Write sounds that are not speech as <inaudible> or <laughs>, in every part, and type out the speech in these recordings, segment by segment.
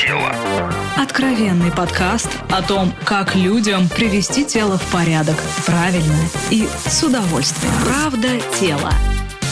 тело». Откровенный подкаст о том, как людям привести тело в порядок правильно и с удовольствием. Правда тело.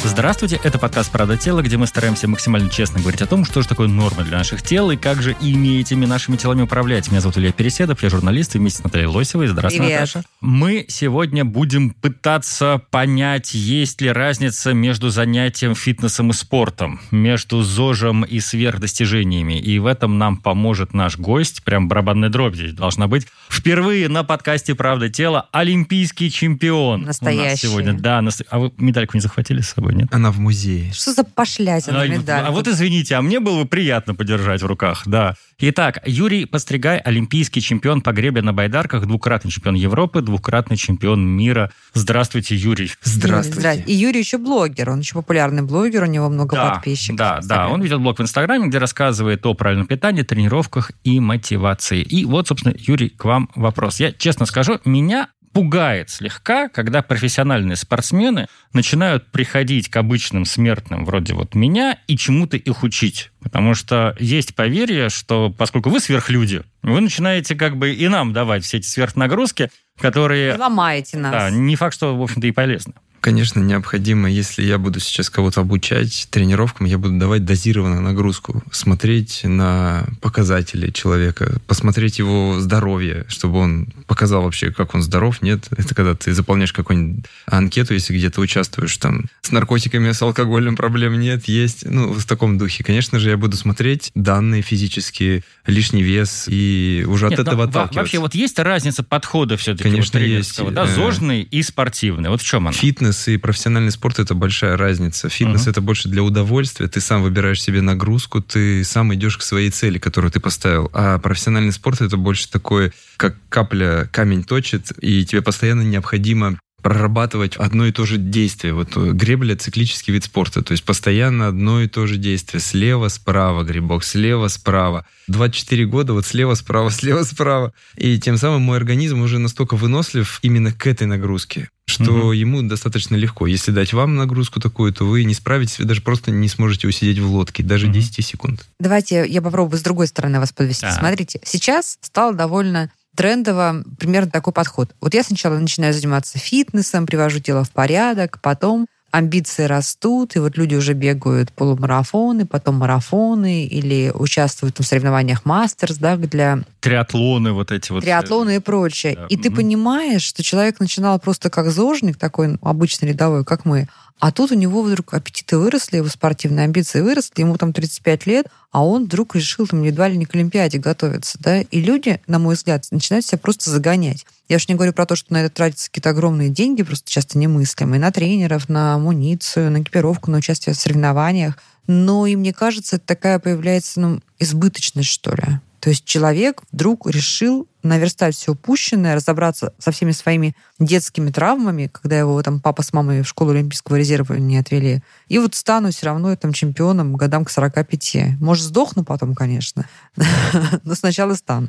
Здравствуйте, это подкаст «Правда тела», где мы стараемся максимально честно говорить о том, что же такое норма для наших тел и как же ими этими нашими телами управлять. Меня зовут Илья Переседов, я журналист и вместе с Натальей Лосевой. Здравствуй, Привет. Наташа. Мы сегодня будем пытаться понять, есть ли разница между занятием фитнесом и спортом, между ЗОЖем и сверхдостижениями. И в этом нам поможет наш гость, прям барабанная дробь здесь должна быть. Впервые на подкасте «Правда тела» олимпийский чемпион. У нас Настоящий. сегодня, да. нас- А вы медальку не захватили с собой, нет? Она в музее. Что за пошлятина А, медаль? а вот извините, а мне было бы приятно подержать в руках, да. Итак, Юрий Постригай, олимпийский чемпион по гребе на байдарках, двукратный чемпион Европы, двукратный чемпион мира. Здравствуйте, Юрий. Здравствуйте. И Юрий еще блогер, он еще популярный блогер, у него много Да, подписчиков. Да, да, он ведет блог в Инстаграме, где рассказывает о правильном питании, тренировках и мотивации. И вот, собственно, Юрий, к вам вопрос. Я честно скажу, меня пугает слегка, когда профессиональные спортсмены начинают приходить к обычным смертным вроде вот меня и чему-то их учить. Потому что есть поверье, что поскольку вы сверхлюди, вы начинаете как бы и нам давать все эти сверхнагрузки, которые, ломаете нас. да, не факт, что, в общем-то, и полезны. Конечно, необходимо, если я буду сейчас кого-то обучать тренировкам, я буду давать дозированную нагрузку, смотреть на показатели человека, посмотреть его здоровье, чтобы он показал вообще, как он здоров, нет. Это когда ты заполняешь какую-нибудь анкету, если где-то участвуешь, там, с наркотиками, с алкоголем проблем нет, есть. Ну, в таком духе. Конечно же, я буду смотреть данные физические, лишний вес, и уже Нет, от этого отталкиваться. Вообще вот есть разница подхода все-таки Конечно, вот есть. да, Э, зожный и спортивный. Вот в чем она? Фитнес и профессиональный спорт это большая разница. Фитнес Мгм. это больше для удовольствия. Ты сам выбираешь себе нагрузку, ты сам идешь к своей цели, которую ты поставил. А профессиональный спорт это больше такое, как капля камень точит, и тебе постоянно необходимо прорабатывать одно и то же действие. Вот э, гребля – циклический вид спорта, то есть постоянно одно и то же действие. Слева, справа грибок, слева, справа. 24 года вот слева, справа, <laughs> слева, справа. И тем самым мой организм уже настолько вынослив именно к этой нагрузке, что Мгм. ему достаточно легко. Если дать вам нагрузку такую, то вы не справитесь, вы даже просто не сможете усидеть в лодке, даже Мгм. 10 секунд. Давайте я попробую с другой стороны вас подвести. Так. Смотрите, сейчас стало довольно трендово примерно такой подход. Вот я сначала начинаю заниматься фитнесом, привожу тело в порядок, потом амбиции растут, и вот люди уже бегают полумарафоны, потом марафоны или участвуют в соревнованиях мастерс, да, для Триатлоны вот эти вот. триатлоны и прочее. Да, И ты понимаешь, что человек начинал просто как зожник, такой обычный рядовой, как мы, а тут у него вдруг аппетиты выросли, его спортивные амбиции выросли, ему там 35 лет, а он вдруг решил там едва ли не к Олимпиаде готовиться, да, и люди, на мой взгляд, начинают себя просто загонять. Я уж не говорю про то, что на это тратятся какие-то огромные деньги, просто часто немыслимые, на тренеров, на амуницию, на экипировку, на участие в соревнованиях. Но и мне кажется, такая появляется ну, избыточность, что ли. То есть человек вдруг решил наверстать все упущенное, разобраться со всеми своими детскими травмами, когда его там папа с мамой в школу Олимпийского резерва не отвели. И вот стану все равно там чемпионом годам к 45. Может, сдохну потом, конечно, <laughs> но сначала стану.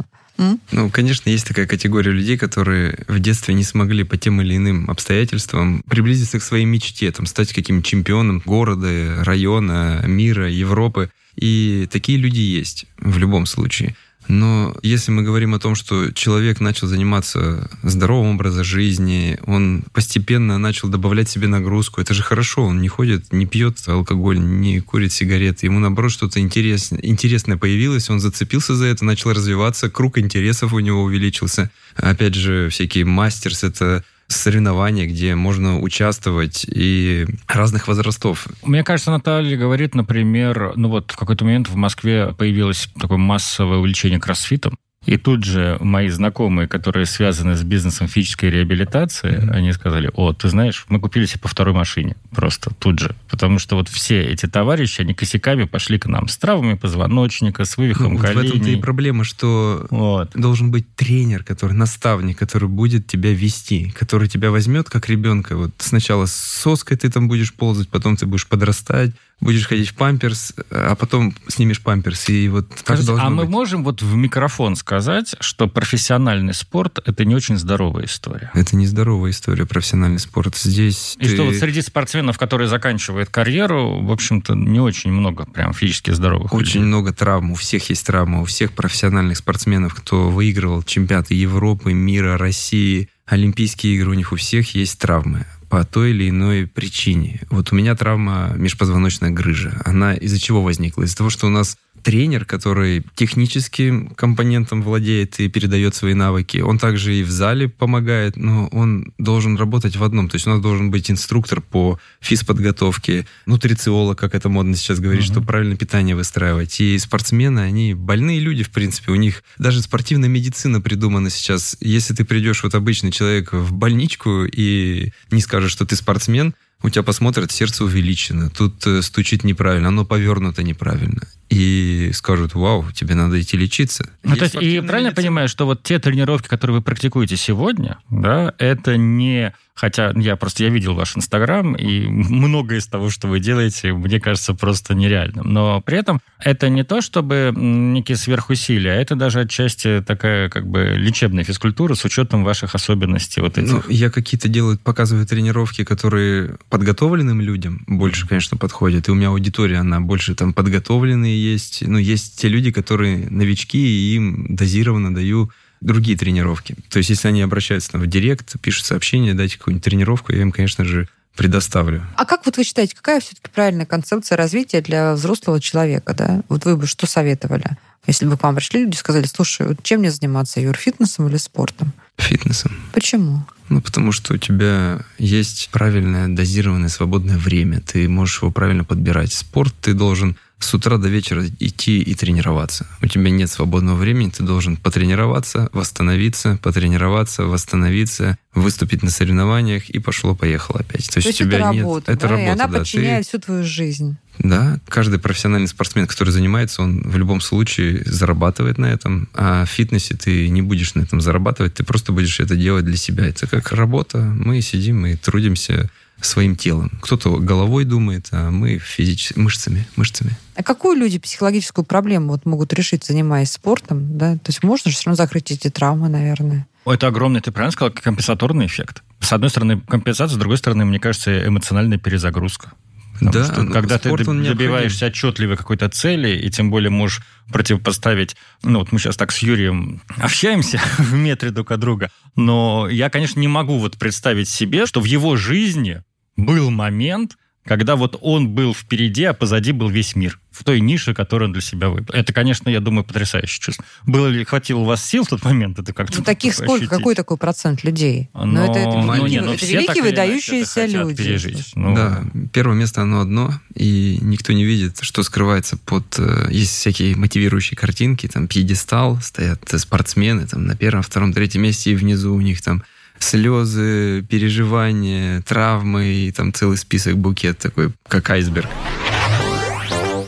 Ну, конечно, есть такая категория людей, которые в детстве не смогли по тем или иным обстоятельствам приблизиться к своей мечте, там, стать каким-то чемпионом города, района, мира, Европы. И такие люди есть в любом случае. Но если мы говорим о том, что человек начал заниматься здоровым образом жизни, он постепенно начал добавлять себе нагрузку, это же хорошо, он не ходит, не пьет алкоголь, не курит сигареты, ему наоборот что-то интерес, интересное появилось, он зацепился за это, начал развиваться, круг интересов у него увеличился. Опять же, всякие мастерс, это соревнования, где можно участвовать и разных возрастов. Мне кажется, Наталья говорит, например, ну вот в какой-то момент в Москве появилось такое массовое увлечение кроссфитом. И тут же мои знакомые, которые связаны с бизнесом физической реабилитации, Мгм. они сказали, о, ты знаешь, мы купили себе по второй машине просто тут же. Потому что вот все эти товарищи, они косяками пошли к нам с травмами позвоночника, с вывихом Ну, вот в этом-то и коленей. проблема, что Вот. должен быть тренер, который наставник, который будет тебя вести, который тебя возьмет как ребенка. Вот сначала с соской ты там будешь ползать, потом ты будешь подрастать, будешь ходить в памперс, а потом снимешь памперс. И вот Скажите, а мы быть. можем вот в микрофон сказать, что профессиональный спорт – это не очень здоровая история? Это нездоровая история, профессиональный спорт. Здесь И ты- что вот среди спортсменов, которые заканчивают карьеру, в общем-то, не очень много прям физически здоровых Очень людей. много травм, у всех есть травма, у всех профессиональных спортсменов, кто выигрывал чемпионаты Европы, мира, России, Олимпийские игры, у них у всех есть травмы по той или иной причине. Вот у меня травма межпозвоночная грыжа. Она из-за чего возникла? Из-за того, что у нас тренер, который техническим компонентом владеет и передает свои навыки, он также и в зале помогает, но он должен работать в одном. То есть у нас должен быть инструктор по физподготовке, нутрициолог, как это модно сейчас говорить, Мгм. чтобы правильно питание выстраивать. И спортсмены, они больные люди, в принципе. У них даже спортивная медицина придумана сейчас. Если ты придешь, вот обычный человек, в больничку и не скажешь, что ты спортсмен, у тебя посмотрят, сердце увеличено, тут э, стучит неправильно, оно повернуто неправильно. И скажут, вау, тебе надо идти лечиться. Ну, то есть, и правильно я медицина. понимаю, что вот те тренировки, которые вы практикуете сегодня, да, это не... Хотя я просто я видел ваш Инстаграм, и <laughs> многое из того, что вы делаете, мне кажется просто нереальным. Но при этом это не то, чтобы некие сверхусилия, а это даже отчасти такая как бы лечебная физкультура с учетом ваших особенностей вот этих. Ну, я какие-то делаю, показываю тренировки, которые подготовленным людям больше, конечно, подходят. И у меня аудитория, она больше там подготовленные есть. Ну, есть те люди, которые новички, и им дозированно даю другие тренировки. То есть, если они обращаются там, в директ, пишут сообщение, дайте какую-нибудь тренировку, я им, конечно же, предоставлю. А как вот вы считаете, какая все-таки правильная концепция развития для взрослого человека, да? Вот вы бы что советовали? Если бы к вам пришли люди и сказали, слушай, вот чем мне заниматься, Юр, фитнесом или спортом? Фитнесом. Почему? Ну, потому что у тебя есть правильное дозированное свободное время. Ты можешь его правильно подбирать. Спорт ты должен с утра до вечера идти и тренироваться. У тебя нет свободного времени, ты должен потренироваться, восстановиться, потренироваться, восстановиться, выступить на соревнованиях и пошло-поехало опять. То То есть, есть у тебя это нет... работа, это да? работа, и она да. подчиняет Ты- всю твою жизнь. да, каждый профессиональный спортсмен, который занимается, он в любом случае зарабатывает на этом. А в фитнесе ты не будешь на этом зарабатывать, ты просто будешь это делать для себя. Это как работа. Мы сидим и трудимся своим телом. Кто-то головой думает, а мы физически, мышцами, мышцами. А какую люди психологическую проблему вот могут решить, занимаясь спортом? Да? То есть можно же все равно закрыть эти травмы, наверное. Это огромный, ты правильно сказал, компенсаторный эффект. С одной стороны компенсация, с другой стороны, мне кажется, эмоциональная перезагрузка. Потому Да, что но когда ты он необходим. добиваешься отчетливой какой-то цели, и тем более можешь противопоставить... Ну, вот мы сейчас так с Юрием общаемся <laughs> в метре друг от друга, но я, конечно, не могу вот представить себе, что в его жизни был момент, когда вот он был впереди, а позади был весь мир в той нише, которую он для себя выбрал. Это, конечно, я думаю, потрясающее чувство. Было ли, хватило у вас сил в тот момент это как-то Ну, таких сколько? ощутить? Какой такой процент людей? Но, Ну, это, это ну, великие, не, ну, это все великие выдающиеся это люди. пережить. Ну, Да, первое место оно одно, и никто не видит, что скрывается под... э, Есть всякие мотивирующие картинки, там пьедестал, стоят спортсмены там на первом, втором, третьем месте, и внизу у них там слезы, переживания, травмы, и там целый список, букет такой, как айсберг.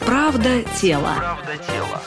Правда тела. Правда тела.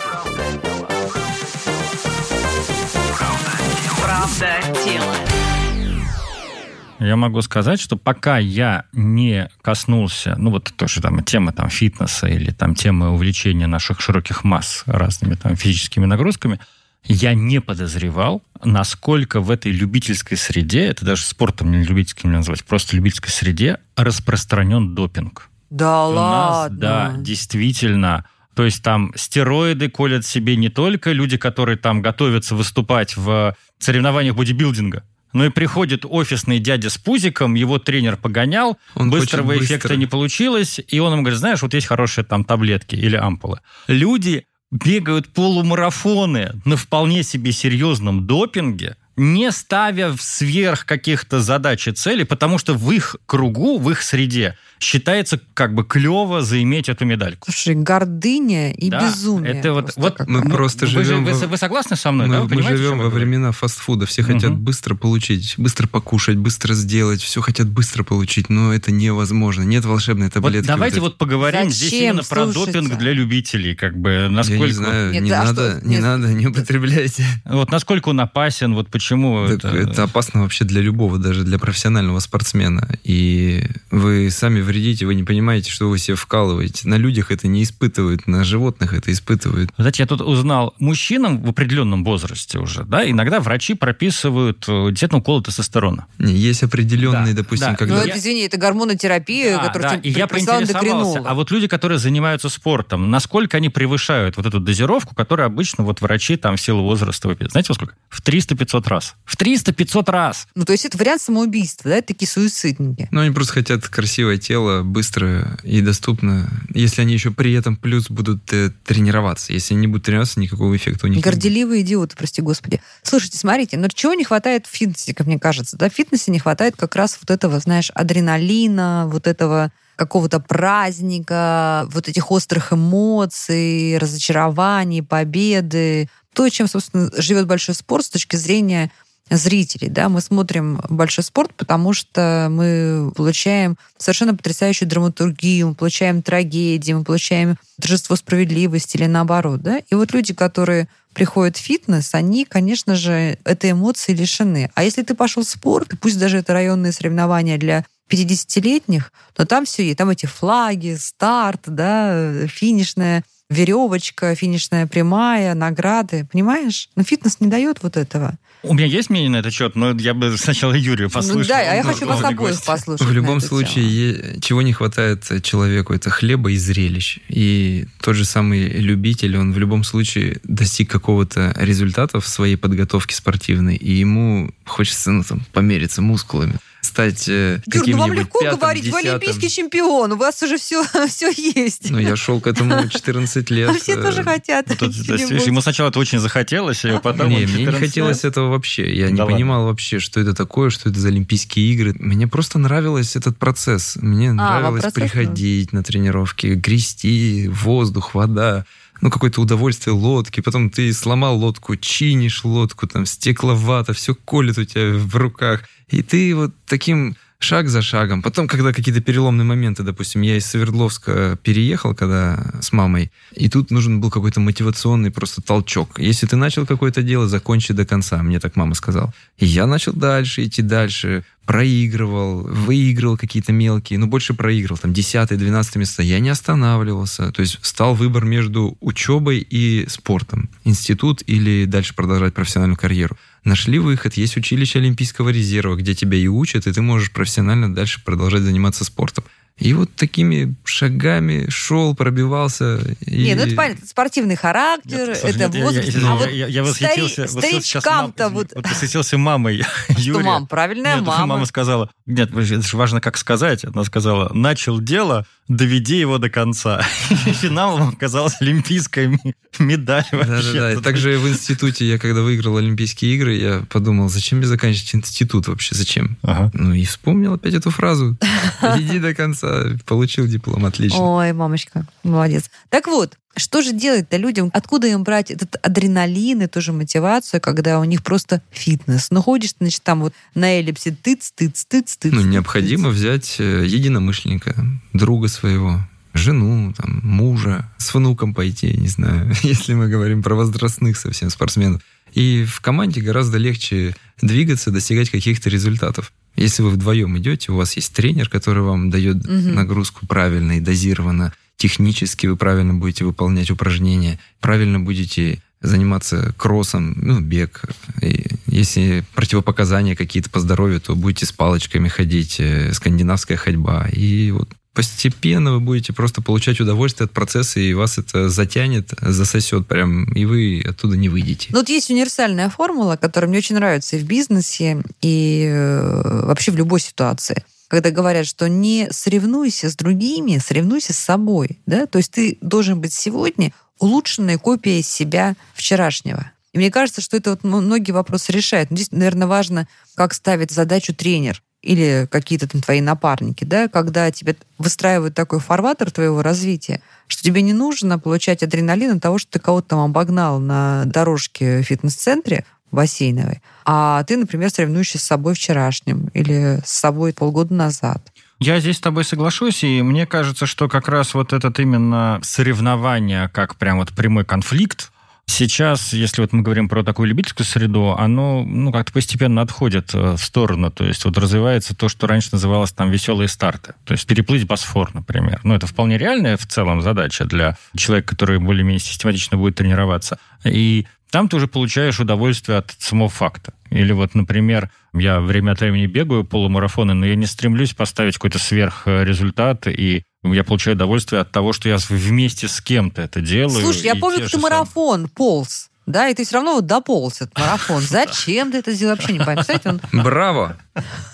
Я могу сказать, что пока я не коснулся, ну вот тоже там тема там фитнеса или там тема увлечения наших широких масс разными там физическими нагрузками, я не подозревал, насколько в этой любительской среде, это даже спортом не любительским не назвать, просто любительской среде распространен допинг. Да У нас, ладно. да, действительно. То есть там стероиды колят себе не только люди, которые там готовятся выступать в соревнованиях бодибилдинга, но и приходит офисный дядя с пузиком, его тренер погонял, Он быстрого эффекта быстро. не получилось, и он ему говорит, знаешь, вот есть хорошие там таблетки или ампулы. Люди бегают полумарафоны на вполне себе серьезном допинге, не ставя сверх каких-то задач и целей, потому что в их кругу, в их среде считается как бы клево заиметь эту медальку. Слушай, гордыня и Да, безумие. это вот- просто вот как- Мы просто вы, же- живем вы, во- вы согласны со мной? Мы, да? Вы мы живем во времена фастфуда. Все хотят Мгм. быстро получить, быстро покушать, быстро сделать. Все хотят быстро получить, но это невозможно. Нет волшебной Вот таблетки. давайте этой. вот поговорим здесь Зачем? именно про Слушайте. допинг для любителей, как бы насколько Я не знаю, Нет, не а надо, что- не нет. надо, не употребляйте. вот насколько он опасен, вот почему Так это... это опасно вообще для любого, даже для профессионального спортсмена. И вы сами в вредите, вы не понимаете, что вы себе вкалываете. На людях это не испытывают, на животных это испытывают. Знаете, я тут узнал, мужчинам в определенном возрасте уже, да, иногда врачи прописывают э, действительно уколы тестостерона. Не, есть определенные, Да, допустим, да. Ну, когда... это, извини, это гормонотерапия, Да, которую да, тебе и я поинтересовался, а вот люди, которые занимаются спортом, насколько они превышают вот эту дозировку, которую обычно вот врачи там в силу возраста выписывают? Знаете, во сколько? В 300-500 раз. В 300-500 раз! Ну, то есть это вариант самоубийства, да, это такие суицидники. Ну, они просто хотят красивое тело, быстро и доступно. Если они еще при этом плюс будут э, тренироваться. Если они не будут тренироваться, никакого эффекта у них. Горделивые идиоты, прости господи. Слушайте, смотрите, ну чего не хватает в фитнесе, как мне кажется? Да, в фитнесе не хватает как раз вот этого, знаешь, адреналина, вот этого какого-то праздника, вот этих острых эмоций, разочарований, победы. То, чем, собственно, живет большой спорт с точки зрения зрителей. Да? Мы смотрим большой спорт, потому что мы получаем совершенно потрясающую драматургию, мы получаем трагедии, мы получаем торжество справедливости или наоборот. Да? И вот люди, которые приходят в фитнес, они, конечно же, этой эмоции лишены. А если ты пошел в спорт, пусть даже это районные соревнования для 50-летних, но там все есть. Там эти флаги, старт, да, финишная веревочка, финишная прямая, награды. Понимаешь? Но фитнес не дает вот этого. У меня есть мнение на этот счет, но я бы сначала Юрию послушал. Ну, да, а я Он хочу вас обоих гость. послушать. В любом случае, тему. е- чего не хватает человеку, это хлеба и зрелищ. И тот же самый любитель, он в любом случае достиг какого-то результата в своей подготовке спортивной, и ему хочется ну, там, помериться мускулами, стать э, Юр, ну каким-нибудь вам легко пятым, говорить, вы десятым. олимпийский чемпион, у вас уже все, <laughs> все есть. Ну, я шел к этому <laughs> 14 лет. А все э, тоже хотят. Ну, тут, олимпийский то есть, видишь, чемпион. ему сначала это очень захотелось, а потом... Не, мне не 14 хотелось этого вообще. Я не ладно. понимал вообще, что это такое, что это за Олимпийские игры. Мне просто нравилось этот процесс. Мне вам нравилось процесс приходить на тренировки, грести, воздух, вода. Ну, какое-то удовольствие лодки. Потом ты сломал лодку, чинишь лодку, там стекловато, все колет у тебя в руках. И ты вот таким шаг за шагом. Потом, когда какие-то переломные моменты, допустим, я из Свердловска переехал, когда с мамой, и тут нужен был какой-то мотивационный просто толчок. Если ты начал какое-то дело, закончи до конца, мне так мама сказала. И я начал дальше, идти дальше, проигрывал, выигрывал какие-то мелкие, но больше проигрывал, там 10-12 места. Я не останавливался. То есть стал выбор между учебой и спортом. Институт или дальше продолжать профессиональную карьеру. Нашли выход, есть училище Олимпийского резерва, где тебя и учат, и ты можешь профессионально дальше продолжать заниматься спортом. И вот такими шагами шел, пробивался. И... Не, ну это понятно, спортивный характер, Нет, слушай, это нет, я- возраст. я- а я- вот я- я восхитился- стари- старичкам-то мам- вот... вот восхитился мамой <laughs> Что, Юрия. мам, правильная Нет, мама. мама сказала, нет, это же важно, как сказать. Она сказала, начал дело, доведи его до конца. <laughs> И финалом оказалась олимпийская медаль вообще. Да-да-да. И Также в институте, я когда выиграл Олимпийские игры, я подумал, зачем мне заканчивать институт вообще, зачем? Ага. Ну и вспомнил опять эту фразу. <laughs> Иди до конца, получил диплом, отлично. Ой, мамочка, молодец. Так вот, что же делать-то людям? Откуда им брать этот адреналин и тоже мотивацию, когда у них просто фитнес? Ну, ходишь, значит, там вот на эллипсе тыц, тыц, тыц, тыц. Ну, тыц, необходимо тыц. взять э, единомышленника, друга своего, жену, там, мужа, с внуком пойти, не знаю, <laughs> если мы говорим про возрастных совсем спортсменов. И в команде гораздо легче двигаться, достигать каких-то результатов. Если вы вдвоем идете, у вас есть тренер, который вам дает Мгм. нагрузку правильно и дозированно, технически вы правильно будете выполнять упражнения, правильно будете заниматься кроссом, ну, бег. И если противопоказания какие-то по здоровью, то будете с палочками ходить, э, скандинавская ходьба. И вот постепенно вы будете просто получать удовольствие от процесса, и вас это затянет, засосет прям, и вы оттуда не выйдете. Ну, вот есть универсальная формула, которая мне очень нравится и в бизнесе, и э, вообще в любой ситуации. Когда говорят, что не соревнуйся с другими, соревнуйся с собой. Да? То есть ты должен быть сегодня улучшенной копией себя вчерашнего. И мне кажется, что это вот многие вопросы решает. Но здесь, наверное, важно, как ставит задачу тренер или какие-то там твои напарники, да, когда тебе выстраивают такой фарватер твоего развития, что тебе не нужно получать адреналин от того, что ты кого-то там обогнал на дорожке в фитнес-центре бассейновой, а ты, например, соревнуешься с собой вчерашним или с собой полгода назад. Я здесь с тобой соглашусь, и мне кажется, что как раз вот этот именно соревнование, как прям вот прямой конфликт, Сейчас, если вот мы говорим про такую любительскую среду, оно ну, как-то постепенно отходит э, в сторону. То есть вот развивается то, что раньше называлось там веселые старты. То есть переплыть Босфор, например. Ну, это вполне реальная в целом задача для человека, который более-менее систематично будет тренироваться. И там ты уже получаешь удовольствие от самого факта. Или вот, например, я время от времени бегаю полумарафоны, но я не стремлюсь поставить какой-то сверхрезультат, и я получаю удовольствие от того, что я вместе с кем-то это делаю. Слушай, я помню, как ты марафон полз. Да, и ты все равно вот дополз этот марафон. Зачем ты это сделал? Вообще не понимаю. Кстати, он... Браво!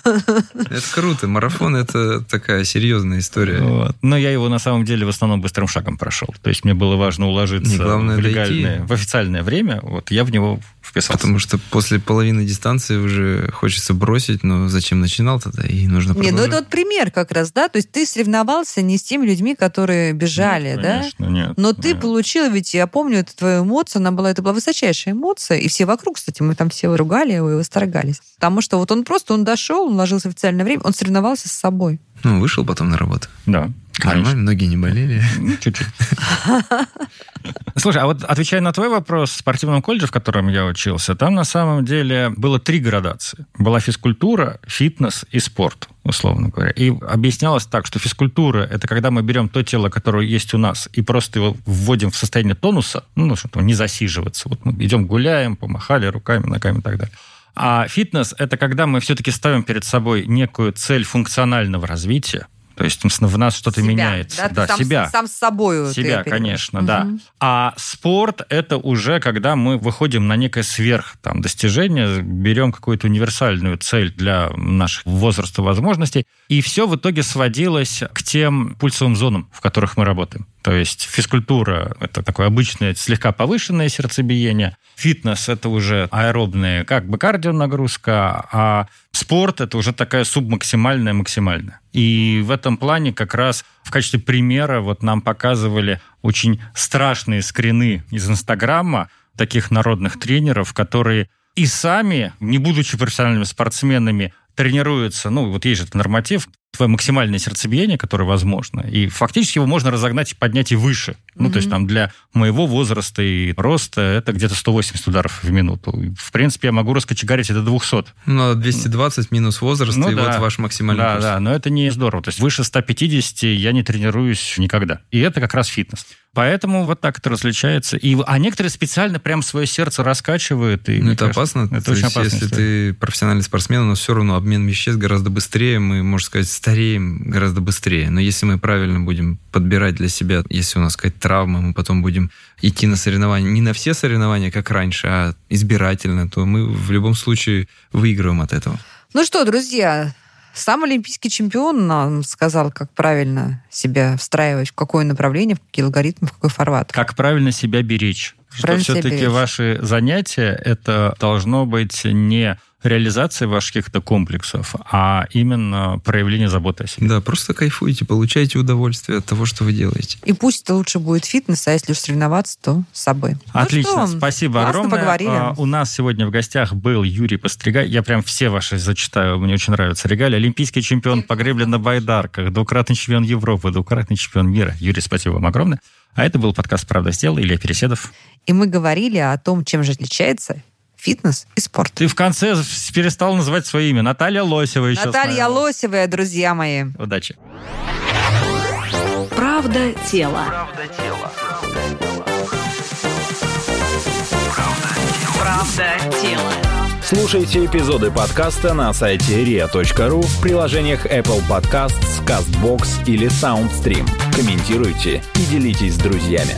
Это круто. Марафон – это такая серьезная история. Вот. Но я его на самом деле в основном быстрым шагом прошел. То есть мне было важно уложиться главное в легальное, дойти. в официальное время. Вот я в него вписался. Потому что после половины дистанции уже хочется бросить, но зачем начинал тогда, и нужно продолжать. Нет, ну это вот пример как раз, да? То есть ты соревновался не с теми людьми, которые бежали, нет, да? Конечно, нет. Но ты нет. получил, ведь я помню, это твоя эмоция, она была, это была высочайшая эмоция, и все вокруг, кстати, мы там все ругали его и восторгались. Потому что вот он просто, он дошел, он ложился в официальное время, он соревновался с собой. Ну, вышел потом на работу. Да. Нормально, ноги не болели. Ну, чуть-чуть. <laughs> Слушай, а вот отвечая на твой вопрос, в спортивном колледже, в котором я учился, там на самом деле было три градации. Была физкультура, фитнес и спорт, условно говоря. И объяснялось так, что физкультура – это когда мы берем то тело, которое есть у нас, и просто его вводим в состояние тонуса, ну, чтобы не засиживаться. Вот мы идем гуляем, помахали руками, ногами и так далее. А фитнес – это когда мы все-таки ставим перед собой некую цель функционального развития, то есть в нас что-то меняется. Да, да сам, себя. Сам с собой. Себя, конечно, угу. да. А спорт – это уже когда мы выходим на некое сверх там, достижение, берем какую-то универсальную цель для наших возраста возможностей, и все в итоге сводилось к тем пульсовым зонам, в которых мы работаем. То есть физкультура – это такое обычное слегка повышенное сердцебиение, фитнес – это уже аэробная как бы кардионагрузка, а спорт – это уже такая субмаксимальная, максимальная. И в этом плане как раз в качестве примера вот нам показывали очень страшные скрины из Инстаграма таких народных тренеров, которые и сами, не будучи профессиональными спортсменами, тренируются, ну, вот есть же норматив, твое максимальное сердцебиение, которое возможно, и фактически его можно разогнать и поднять и выше. Mm-hmm. Ну, то есть там для моего возраста и роста это где-то 180 ударов в минуту. В принципе, я могу раскочегарить это до 200. Ну, 220 минус возраст, ну, и да. вот ваш максимальный Да, курс. да, но это не здорово. То есть выше 150 я не тренируюсь никогда. И это как раз фитнес. Поэтому вот так это различается. И, а некоторые специально прям свое сердце раскачивают. И, ну, это кажется, опасно. Это очень есть, опасно. Если история. ты профессиональный спортсмен, но все равно обмен веществ гораздо быстрее, мы, можно сказать, стареем гораздо быстрее. Но если мы правильно будем подбирать для себя, если у нас какая-то травма, мы потом будем идти на соревнования, не на все соревнования, как раньше, а избирательно, то мы в любом случае выигрываем от этого. Ну что, друзья, сам олимпийский чемпион нам сказал, как правильно себя встраивать, в какое направление, в какие алгоритмы, в какой формат. Как правильно себя беречь. Правильно что все-таки ваши занятия, это должно быть не реализации ваших каких-то комплексов, а именно проявление заботы о себе. Да, просто кайфуйте, получайте удовольствие от того, что вы делаете. И пусть это лучше будет фитнес, а если уж соревноваться, то с собой. Отлично, ну спасибо Классно огромное. поговорили. А, у нас сегодня в гостях был Юрий Постригай. Я прям все ваши зачитаю, мне очень нравится. Регалии. Олимпийский чемпион по гребле на байдарках, двукратный чемпион Европы, двукратный чемпион мира. Юрий, спасибо вам огромное. А это был подкаст «Правда сделал» Илья Переседов. И мы говорили о том, чем же отличается фитнес и спорт. Ты в конце перестал называть свое имя. Наталья Лосева еще. Наталья Лосева, друзья мои. Удачи. Правда тело. Правда тело. Правда тело. Слушайте эпизоды подкаста на сайте ria.ru в приложениях Apple Podcasts, CastBox или SoundStream. Комментируйте и делитесь с друзьями.